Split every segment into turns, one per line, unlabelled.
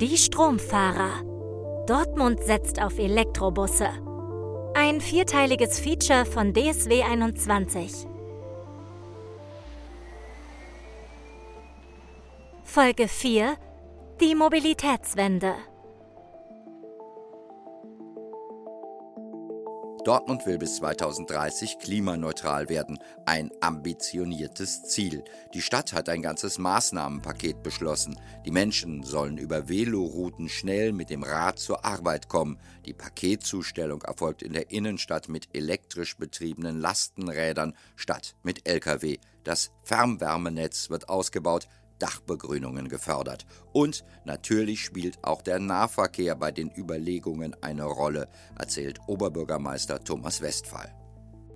Die Stromfahrer. Dortmund setzt auf Elektrobusse. Ein vierteiliges Feature von DSW 21. Folge 4 Die Mobilitätswende.
Dortmund will bis 2030 klimaneutral werden. Ein ambitioniertes Ziel. Die Stadt hat ein ganzes Maßnahmenpaket beschlossen. Die Menschen sollen über Velorouten schnell mit dem Rad zur Arbeit kommen. Die Paketzustellung erfolgt in der Innenstadt mit elektrisch betriebenen Lastenrädern statt mit Lkw. Das Fernwärmenetz wird ausgebaut. Dachbegrünungen gefördert. Und natürlich spielt auch der Nahverkehr bei den Überlegungen eine Rolle, erzählt Oberbürgermeister Thomas Westphal.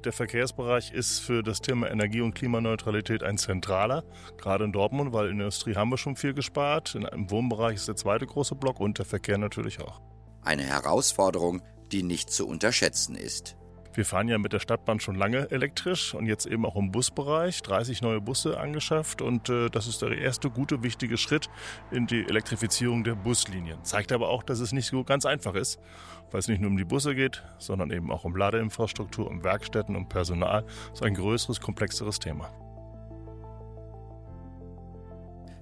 Der Verkehrsbereich ist für das Thema Energie- und Klimaneutralität ein zentraler, gerade in Dortmund, weil in der Industrie haben wir schon viel gespart. Im Wohnbereich ist der zweite große Block und der Verkehr natürlich auch.
Eine Herausforderung, die nicht zu unterschätzen ist.
Wir fahren ja mit der Stadtbahn schon lange elektrisch und jetzt eben auch im Busbereich 30 neue Busse angeschafft und äh, das ist der erste gute, wichtige Schritt in die Elektrifizierung der Buslinien. Zeigt aber auch, dass es nicht so ganz einfach ist, weil es nicht nur um die Busse geht, sondern eben auch um Ladeinfrastruktur, um Werkstätten, um Personal. Das ist ein größeres, komplexeres Thema.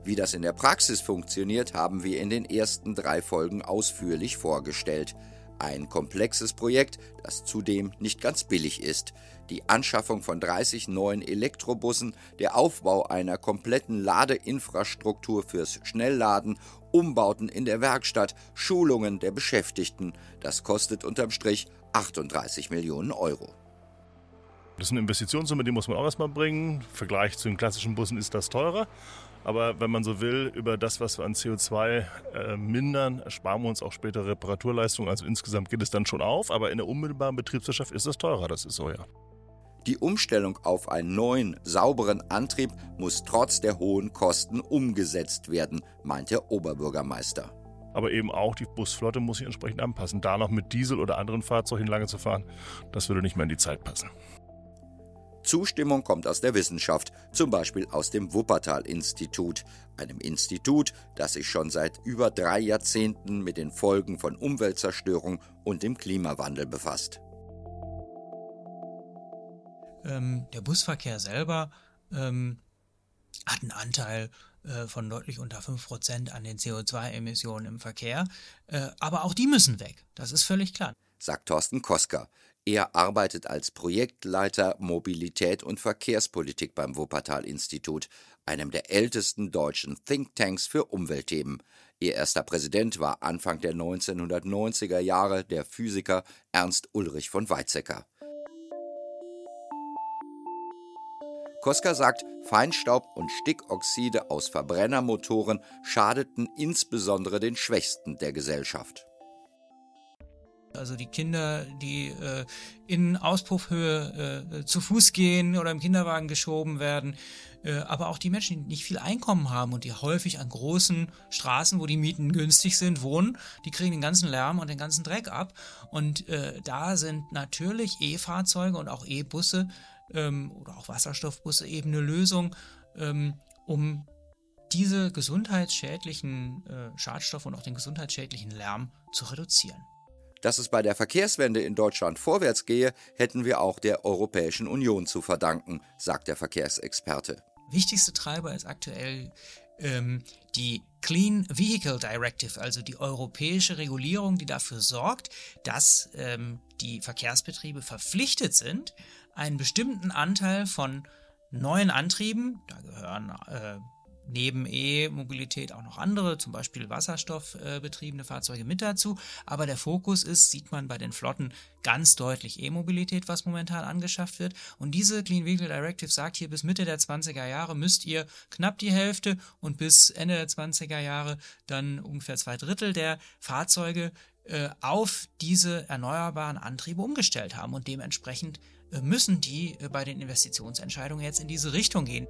Wie das in der Praxis funktioniert, haben wir in den ersten drei Folgen ausführlich vorgestellt. Ein komplexes Projekt, das zudem nicht ganz billig ist. Die Anschaffung von 30 neuen Elektrobussen, der Aufbau einer kompletten Ladeinfrastruktur fürs Schnellladen, Umbauten in der Werkstatt, Schulungen der Beschäftigten. Das kostet unterm Strich 38 Millionen Euro.
Das ist eine Investitionssumme, die muss man auch erstmal bringen. Im Vergleich zu den klassischen Bussen ist das teurer. Aber wenn man so will, über das, was wir an CO2 äh, mindern, sparen wir uns auch später Reparaturleistungen. Also insgesamt geht es dann schon auf, aber in der unmittelbaren Betriebswirtschaft ist es teurer, das ist so, ja.
Die Umstellung auf einen neuen, sauberen Antrieb muss trotz der hohen Kosten umgesetzt werden, meint der Oberbürgermeister.
Aber eben auch die Busflotte muss sich entsprechend anpassen. Da noch mit Diesel oder anderen Fahrzeugen lange zu fahren, das würde nicht mehr in die Zeit passen.
Zustimmung kommt aus der Wissenschaft, zum Beispiel aus dem Wuppertal-Institut, einem Institut, das sich schon seit über drei Jahrzehnten mit den Folgen von Umweltzerstörung und dem Klimawandel befasst.
Ähm, der Busverkehr selber ähm, hat einen Anteil äh, von deutlich unter 5% an den CO2-Emissionen im Verkehr, äh, aber auch die müssen weg, das ist völlig klar.
Sagt Thorsten Kosker, er arbeitet als Projektleiter Mobilität und Verkehrspolitik beim Wuppertal-Institut, einem der ältesten deutschen Thinktanks für Umweltthemen. Ihr erster Präsident war Anfang der 1990er Jahre der Physiker Ernst Ulrich von Weizsäcker. Koska sagt, Feinstaub und Stickoxide aus Verbrennermotoren schadeten insbesondere den Schwächsten der Gesellschaft.
Also die Kinder, die äh, in Auspuffhöhe äh, zu Fuß gehen oder im Kinderwagen geschoben werden, äh, aber auch die Menschen, die nicht viel Einkommen haben und die häufig an großen Straßen, wo die Mieten günstig sind, wohnen, die kriegen den ganzen Lärm und den ganzen Dreck ab. Und äh, da sind natürlich E-Fahrzeuge und auch E-Busse ähm, oder auch Wasserstoffbusse eben eine Lösung, ähm, um diese gesundheitsschädlichen äh, Schadstoffe und auch den gesundheitsschädlichen Lärm zu reduzieren.
Dass es bei der Verkehrswende in Deutschland vorwärts gehe, hätten wir auch der Europäischen Union zu verdanken, sagt der Verkehrsexperte.
Wichtigste Treiber ist aktuell ähm, die Clean Vehicle Directive, also die europäische Regulierung, die dafür sorgt, dass ähm, die Verkehrsbetriebe verpflichtet sind, einen bestimmten Anteil von neuen Antrieben, da gehören äh, neben E-Mobilität auch noch andere, zum Beispiel wasserstoffbetriebene Fahrzeuge mit dazu. Aber der Fokus ist, sieht man bei den Flotten ganz deutlich E-Mobilität, was momentan angeschafft wird. Und diese Clean Vehicle Directive sagt hier, bis Mitte der 20er Jahre müsst ihr knapp die Hälfte und bis Ende der 20er Jahre dann ungefähr zwei Drittel der Fahrzeuge äh, auf diese erneuerbaren Antriebe umgestellt haben. Und dementsprechend äh, müssen die äh, bei den Investitionsentscheidungen jetzt in diese Richtung gehen.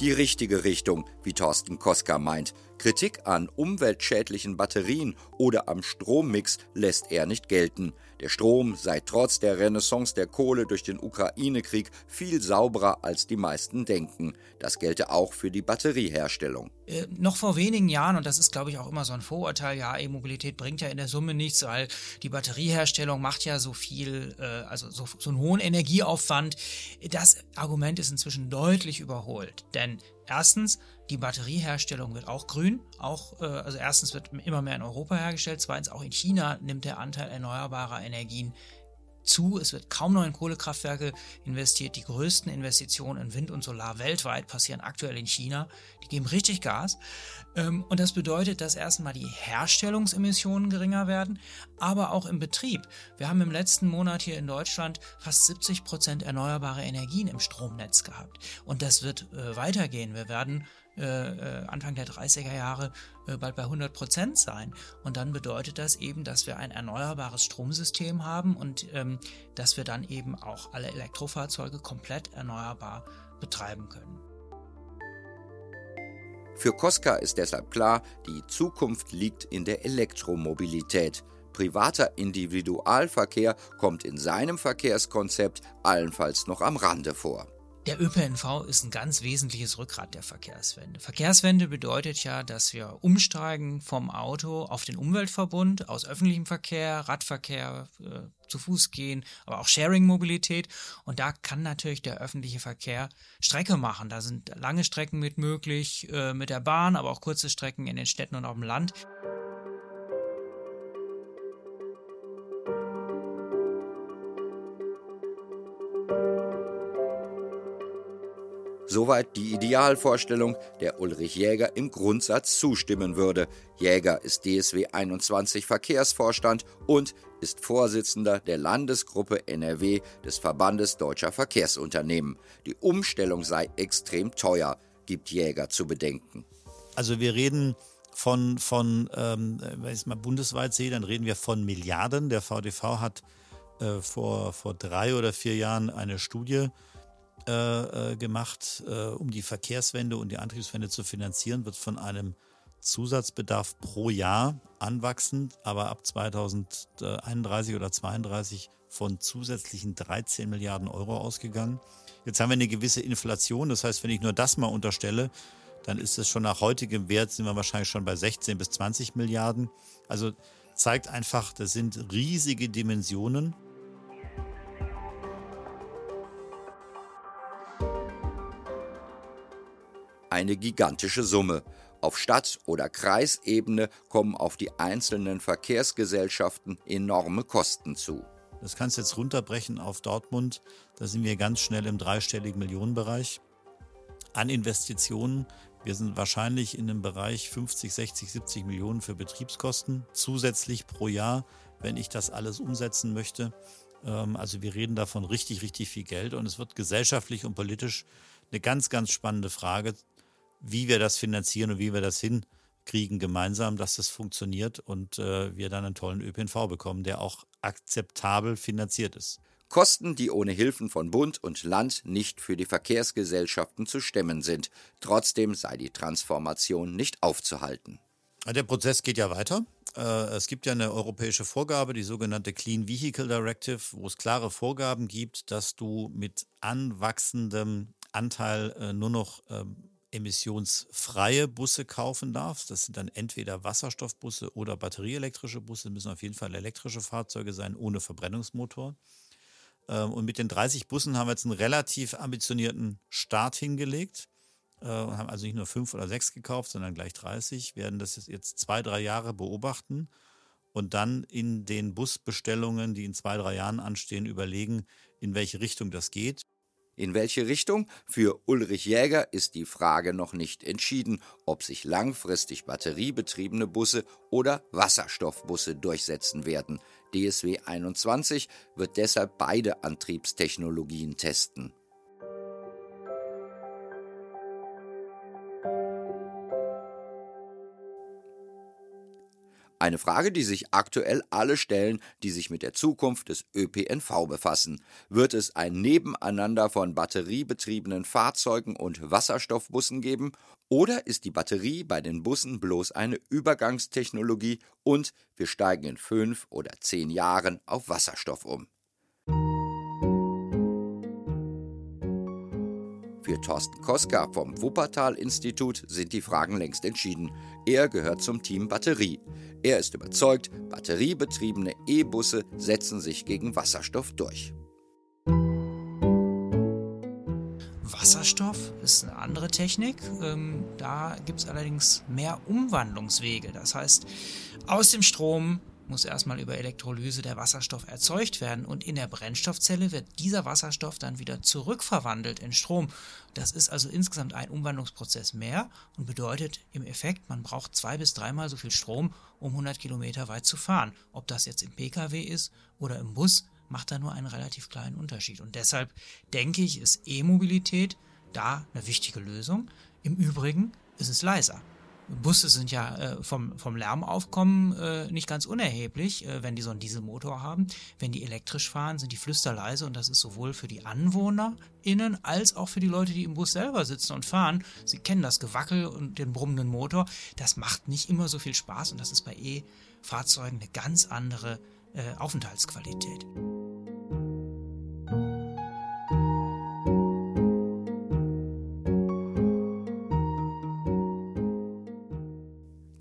Die richtige Richtung, wie Thorsten Koska meint. Kritik an umweltschädlichen Batterien oder am Strommix lässt er nicht gelten. Der Strom sei trotz der Renaissance der Kohle durch den Ukraine-Krieg viel sauberer als die meisten denken. Das gelte auch für die Batterieherstellung.
Äh, noch vor wenigen Jahren, und das ist glaube ich auch immer so ein Vorurteil, ja, E-Mobilität bringt ja in der Summe nichts, weil die Batterieherstellung macht ja so viel, äh, also so, so einen hohen Energieaufwand. Das Argument ist inzwischen deutlich überholt. Denn erstens, die Batterieherstellung wird auch grün. Auch, äh, also erstens wird immer mehr in Europa hergestellt, zweitens auch in China nimmt der Anteil erneuerbarer Energien zu. Es wird kaum noch in Kohlekraftwerke investiert. Die größten Investitionen in Wind und Solar weltweit passieren aktuell in China. Die geben richtig Gas. Ähm, und das bedeutet, dass erstmal die Herstellungsemissionen geringer werden, aber auch im Betrieb. Wir haben im letzten Monat hier in Deutschland fast 70 Prozent erneuerbare Energien im Stromnetz gehabt. Und das wird äh, weitergehen. Wir werden äh, äh, Anfang der 30er Jahre äh, bald bei 100 Prozent sein. Und dann bedeutet das eben, dass wir ein erneuerbares Stromsystem haben und ähm, dass wir dann eben auch alle Elektrofahrzeuge komplett erneuerbar betreiben können.
Für Koska ist deshalb klar, die Zukunft liegt in der Elektromobilität. Privater Individualverkehr kommt in seinem Verkehrskonzept allenfalls noch am Rande vor.
Der ÖPNV ist ein ganz wesentliches Rückgrat der Verkehrswende. Verkehrswende bedeutet ja, dass wir umsteigen vom Auto auf den Umweltverbund aus öffentlichem Verkehr, Radverkehr, äh, zu Fuß gehen, aber auch Sharing-Mobilität. Und da kann natürlich der öffentliche Verkehr Strecke machen. Da sind lange Strecken mit möglich, äh, mit der Bahn, aber auch kurze Strecken in den Städten und auf dem Land.
Soweit die Idealvorstellung, der Ulrich Jäger im Grundsatz zustimmen würde. Jäger ist DSW 21 Verkehrsvorstand und ist Vorsitzender der Landesgruppe NRW des Verbandes Deutscher Verkehrsunternehmen. Die Umstellung sei extrem teuer, gibt Jäger zu bedenken.
Also wir reden von, von ähm, wenn ich es mal bundesweit sehe, dann reden wir von Milliarden. Der VDV hat äh, vor, vor drei oder vier Jahren eine Studie äh, äh, gemacht, äh, um die Verkehrswende und die Antriebswende zu finanzieren, wird von einem Zusatzbedarf pro Jahr anwachsen, aber ab 2031 oder 2032 von zusätzlichen 13 Milliarden Euro ausgegangen. Jetzt haben wir eine gewisse Inflation, das heißt, wenn ich nur das mal unterstelle, dann ist es schon nach heutigem Wert, sind wir wahrscheinlich schon bei 16 bis 20 Milliarden. Also zeigt einfach, das sind riesige Dimensionen.
Eine gigantische Summe. Auf Stadt- oder Kreisebene kommen auf die einzelnen Verkehrsgesellschaften enorme Kosten zu.
Das kannst du jetzt runterbrechen auf Dortmund. Da sind wir ganz schnell im dreistelligen Millionenbereich an Investitionen. Wir sind wahrscheinlich in dem Bereich 50, 60, 70 Millionen für Betriebskosten zusätzlich pro Jahr, wenn ich das alles umsetzen möchte. Ähm, also wir reden davon richtig, richtig viel Geld und es wird gesellschaftlich und politisch eine ganz, ganz spannende Frage, wie wir das finanzieren und wie wir das hinkriegen gemeinsam, dass das funktioniert und äh, wir dann einen tollen ÖPNV bekommen, der auch akzeptabel finanziert ist.
Kosten, die ohne Hilfen von Bund und Land nicht für die Verkehrsgesellschaften zu stemmen sind. Trotzdem sei die Transformation nicht aufzuhalten.
Der Prozess geht ja weiter. Äh, es gibt ja eine europäische Vorgabe, die sogenannte Clean Vehicle Directive, wo es klare Vorgaben gibt, dass du mit anwachsendem Anteil äh, nur noch ähm, emissionsfreie Busse kaufen darfst. Das sind dann entweder Wasserstoffbusse oder batterieelektrische Busse, müssen auf jeden Fall elektrische Fahrzeuge sein, ohne Verbrennungsmotor. Ähm, und mit den 30 Bussen haben wir jetzt einen relativ ambitionierten Start hingelegt. Äh, haben also nicht nur fünf oder sechs gekauft, sondern gleich 30. Werden das jetzt zwei, drei Jahre beobachten und dann in den Busbestellungen, die in zwei, drei Jahren anstehen, überlegen, in welche Richtung das geht.
In welche Richtung? Für Ulrich Jäger ist die Frage noch nicht entschieden, ob sich langfristig batteriebetriebene Busse oder Wasserstoffbusse durchsetzen werden. DSW 21 wird deshalb beide Antriebstechnologien testen. Eine Frage, die sich aktuell alle stellen, die sich mit der Zukunft des ÖPNV befassen. Wird es ein Nebeneinander von batteriebetriebenen Fahrzeugen und Wasserstoffbussen geben? Oder ist die Batterie bei den Bussen bloß eine Übergangstechnologie und wir steigen in fünf oder zehn Jahren auf Wasserstoff um? Für Thorsten Koska vom Wuppertal-Institut sind die Fragen längst entschieden. Er gehört zum Team Batterie. Er ist überzeugt, batteriebetriebene E-Busse setzen sich gegen Wasserstoff durch.
Wasserstoff ist eine andere Technik. Ähm, da gibt es allerdings mehr Umwandlungswege. Das heißt, aus dem Strom muss erstmal über Elektrolyse der Wasserstoff erzeugt werden und in der Brennstoffzelle wird dieser Wasserstoff dann wieder zurückverwandelt in Strom. Das ist also insgesamt ein Umwandlungsprozess mehr und bedeutet im Effekt, man braucht zwei bis dreimal so viel Strom, um 100 Kilometer weit zu fahren. Ob das jetzt im Pkw ist oder im Bus, macht da nur einen relativ kleinen Unterschied. Und deshalb denke ich, ist E-Mobilität da eine wichtige Lösung. Im Übrigen ist es leiser. Busse sind ja äh, vom, vom Lärmaufkommen äh, nicht ganz unerheblich, äh, wenn die so einen Dieselmotor haben. Wenn die elektrisch fahren, sind die flüsterleise und das ist sowohl für die AnwohnerInnen als auch für die Leute, die im Bus selber sitzen und fahren. Sie kennen das Gewackel und den brummenden Motor. Das macht nicht immer so viel Spaß und das ist bei E-Fahrzeugen eine ganz andere äh, Aufenthaltsqualität.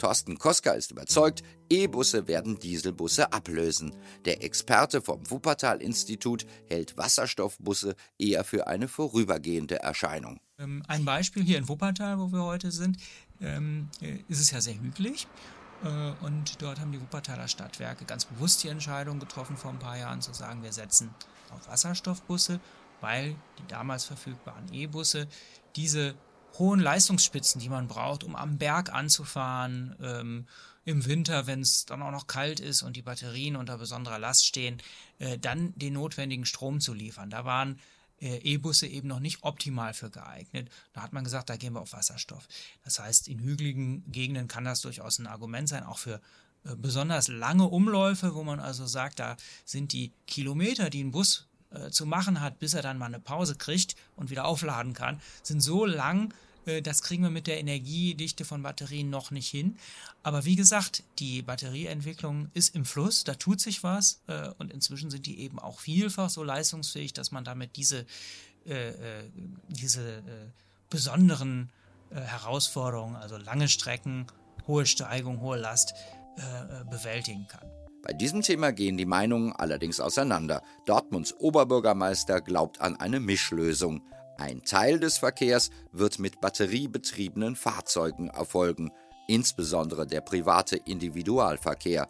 Thorsten Koska ist überzeugt, E-Busse werden Dieselbusse ablösen. Der Experte vom Wuppertal-Institut hält Wasserstoffbusse eher für eine vorübergehende Erscheinung.
Ähm, ein Beispiel hier in Wuppertal, wo wir heute sind, ähm, äh, ist es ja sehr hügelig. Äh, und dort haben die Wuppertaler Stadtwerke ganz bewusst die Entscheidung getroffen, vor ein paar Jahren zu sagen, wir setzen auf Wasserstoffbusse, weil die damals verfügbaren E-Busse diese hohen Leistungsspitzen, die man braucht, um am Berg anzufahren, ähm, im Winter, wenn es dann auch noch kalt ist und die Batterien unter besonderer Last stehen, äh, dann den notwendigen Strom zu liefern. Da waren äh, E-Busse eben noch nicht optimal für geeignet. Da hat man gesagt, da gehen wir auf Wasserstoff. Das heißt, in hügeligen Gegenden kann das durchaus ein Argument sein, auch für äh, besonders lange Umläufe, wo man also sagt, da sind die Kilometer, die ein Bus äh, zu machen hat, bis er dann mal eine Pause kriegt und wieder aufladen kann, sind so lang, das kriegen wir mit der Energiedichte von Batterien noch nicht hin. Aber wie gesagt, die Batterieentwicklung ist im Fluss, da tut sich was äh, und inzwischen sind die eben auch vielfach so leistungsfähig, dass man damit diese, äh, diese besonderen Herausforderungen, also lange Strecken, hohe Steigung, hohe Last, bewältigen kann.
Bei diesem Thema gehen die Meinungen allerdings auseinander. Dortmunds Oberbürgermeister glaubt an eine Mischlösung. Ein Teil des Verkehrs wird mit batteriebetriebenen Fahrzeugen erfolgen, insbesondere der private Individualverkehr.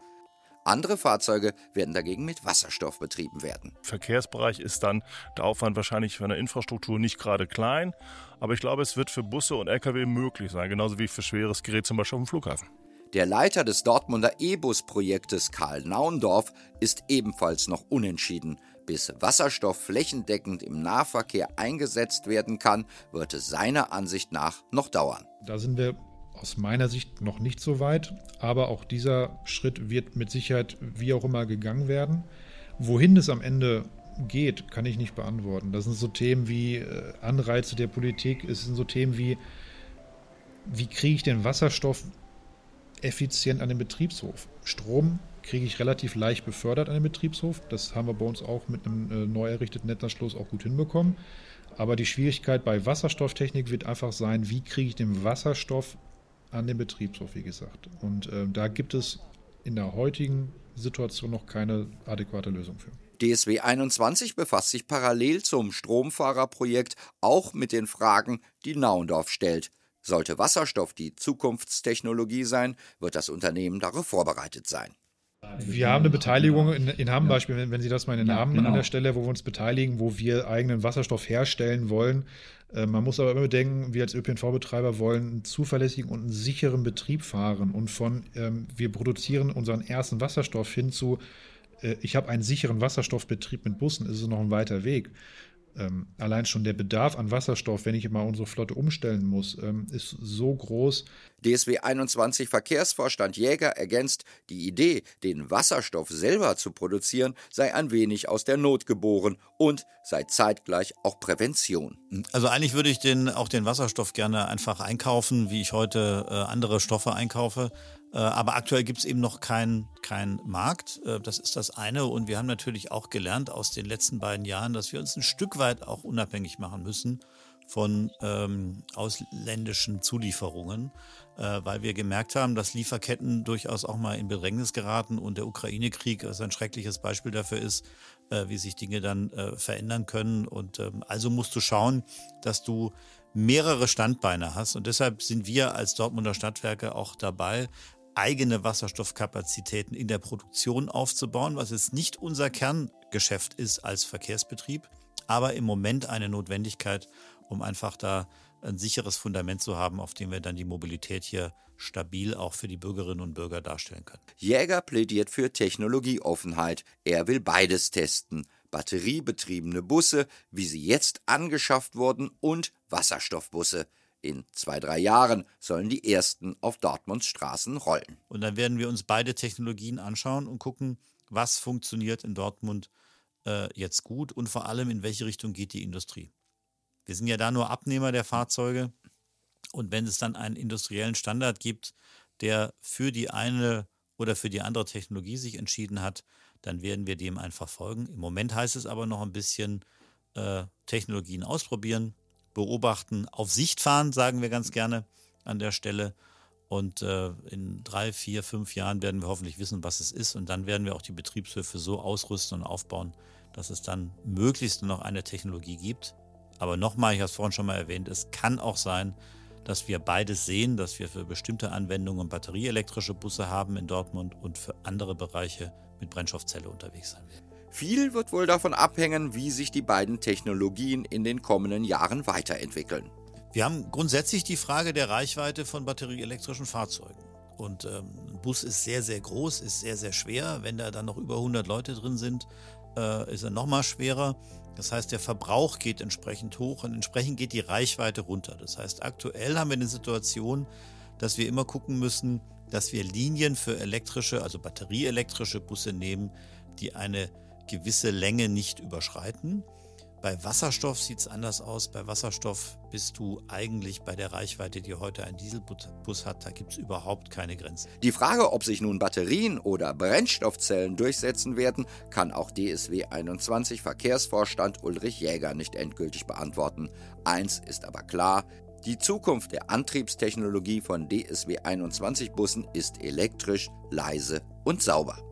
Andere Fahrzeuge werden dagegen mit Wasserstoff betrieben werden.
Verkehrsbereich ist dann der Aufwand wahrscheinlich von der Infrastruktur nicht gerade klein, aber ich glaube, es wird für Busse und Lkw möglich sein, genauso wie für schweres Gerät zum Beispiel auf dem Flughafen.
Der Leiter des Dortmunder E-Bus-Projektes Karl Naundorf ist ebenfalls noch unentschieden. Bis Wasserstoff flächendeckend im Nahverkehr eingesetzt werden kann, wird es seiner Ansicht nach noch dauern.
Da sind wir aus meiner Sicht noch nicht so weit, aber auch dieser Schritt wird mit Sicherheit wie auch immer gegangen werden. Wohin es am Ende geht, kann ich nicht beantworten. Das sind so Themen wie äh, Anreize der Politik, es sind so Themen wie, wie kriege ich den Wasserstoff effizient an den Betriebshof. Strom kriege ich relativ leicht befördert an den Betriebshof. Das haben wir bei uns auch mit einem äh, neu errichteten Netzanschluss auch gut hinbekommen. Aber die Schwierigkeit bei Wasserstofftechnik wird einfach sein, wie kriege ich den Wasserstoff an den Betriebshof, wie gesagt. Und äh, da gibt es in der heutigen Situation noch keine adäquate Lösung für.
DSW 21 befasst sich parallel zum Stromfahrerprojekt auch mit den Fragen, die Naundorf stellt. Sollte Wasserstoff die Zukunftstechnologie sein, wird das Unternehmen darauf vorbereitet sein.
Wir haben eine Beteiligung in, in Hamm Beispiel, wenn, wenn, Sie das mal in den ja, Namen genau. an der Stelle, wo wir uns beteiligen, wo wir eigenen Wasserstoff herstellen wollen. Äh, man muss aber immer bedenken, wir als ÖPNV-Betreiber wollen einen zuverlässigen und einen sicheren Betrieb fahren. Und von ähm, wir produzieren unseren ersten Wasserstoff hin zu, äh, ich habe einen sicheren Wasserstoffbetrieb mit Bussen, ist es noch ein weiter Weg. Ähm, allein schon der Bedarf an Wasserstoff, wenn ich mal unsere Flotte umstellen muss, ähm, ist so groß.
DSW 21 Verkehrsvorstand Jäger ergänzt, die Idee, den Wasserstoff selber zu produzieren, sei ein wenig aus der Not geboren und sei zeitgleich auch Prävention.
Also eigentlich würde ich den, auch den Wasserstoff gerne einfach einkaufen, wie ich heute äh, andere Stoffe einkaufe. Äh, aber aktuell gibt es eben noch keinen kein Markt. Äh, das ist das eine. Und wir haben natürlich auch gelernt aus den letzten beiden Jahren, dass wir uns ein Stück weit auch unabhängig machen müssen von ähm, ausländischen Zulieferungen, äh, weil wir gemerkt haben, dass Lieferketten durchaus auch mal in Bedrängnis geraten und der Ukraine-Krieg ist ein schreckliches Beispiel dafür ist, äh, wie sich Dinge dann äh, verändern können. Und ähm, also musst du schauen, dass du mehrere Standbeine hast. Und deshalb sind wir als Dortmunder Stadtwerke auch dabei, eigene Wasserstoffkapazitäten in der Produktion aufzubauen, was jetzt nicht unser Kerngeschäft ist als Verkehrsbetrieb, aber im Moment eine Notwendigkeit, um einfach da ein sicheres Fundament zu haben, auf dem wir dann die Mobilität hier stabil auch für die Bürgerinnen und Bürger darstellen können.
Jäger plädiert für Technologieoffenheit. Er will beides testen. Batteriebetriebene Busse, wie sie jetzt angeschafft wurden, und Wasserstoffbusse. In zwei, drei Jahren sollen die ersten auf Dortmunds Straßen rollen.
Und dann werden wir uns beide Technologien anschauen und gucken, was funktioniert in Dortmund äh, jetzt gut und vor allem in welche Richtung geht die Industrie. Wir sind ja da nur Abnehmer der Fahrzeuge und wenn es dann einen industriellen Standard gibt, der für die eine oder für die andere Technologie sich entschieden hat, dann werden wir dem einfach folgen. Im Moment heißt es aber noch ein bisschen äh, Technologien ausprobieren, beobachten, auf Sicht fahren, sagen wir ganz gerne an der Stelle. Und äh, in drei, vier, fünf Jahren werden wir hoffentlich wissen, was es ist. Und dann werden wir auch die Betriebshöfe so ausrüsten und aufbauen, dass es dann möglichst noch eine Technologie gibt. Aber nochmal, ich habe es vorhin schon mal erwähnt, es kann auch sein, dass wir beides sehen, dass wir für bestimmte Anwendungen batterieelektrische Busse haben in Dortmund und für andere Bereiche mit Brennstoffzelle unterwegs sein werden.
Viel wird wohl davon abhängen, wie sich die beiden Technologien in den kommenden Jahren weiterentwickeln.
Wir haben grundsätzlich die Frage der Reichweite von batterieelektrischen Fahrzeugen. Und ähm, ein Bus ist sehr, sehr groß, ist sehr, sehr schwer. Wenn da dann noch über 100 Leute drin sind, äh, ist er noch mal schwerer. Das heißt, der Verbrauch geht entsprechend hoch und entsprechend geht die Reichweite runter. Das heißt, aktuell haben wir eine Situation, dass wir immer gucken müssen, dass wir Linien für elektrische, also batterieelektrische Busse nehmen, die eine gewisse Länge nicht überschreiten. Bei Wasserstoff sieht es anders aus. Bei Wasserstoff bist du eigentlich bei der Reichweite, die heute ein Dieselbus hat, da gibt es überhaupt keine Grenzen.
Die Frage, ob sich nun Batterien oder Brennstoffzellen durchsetzen werden, kann auch DSW 21 Verkehrsvorstand Ulrich Jäger nicht endgültig beantworten. Eins ist aber klar, die Zukunft der Antriebstechnologie von DSW 21 Bussen ist elektrisch, leise und sauber.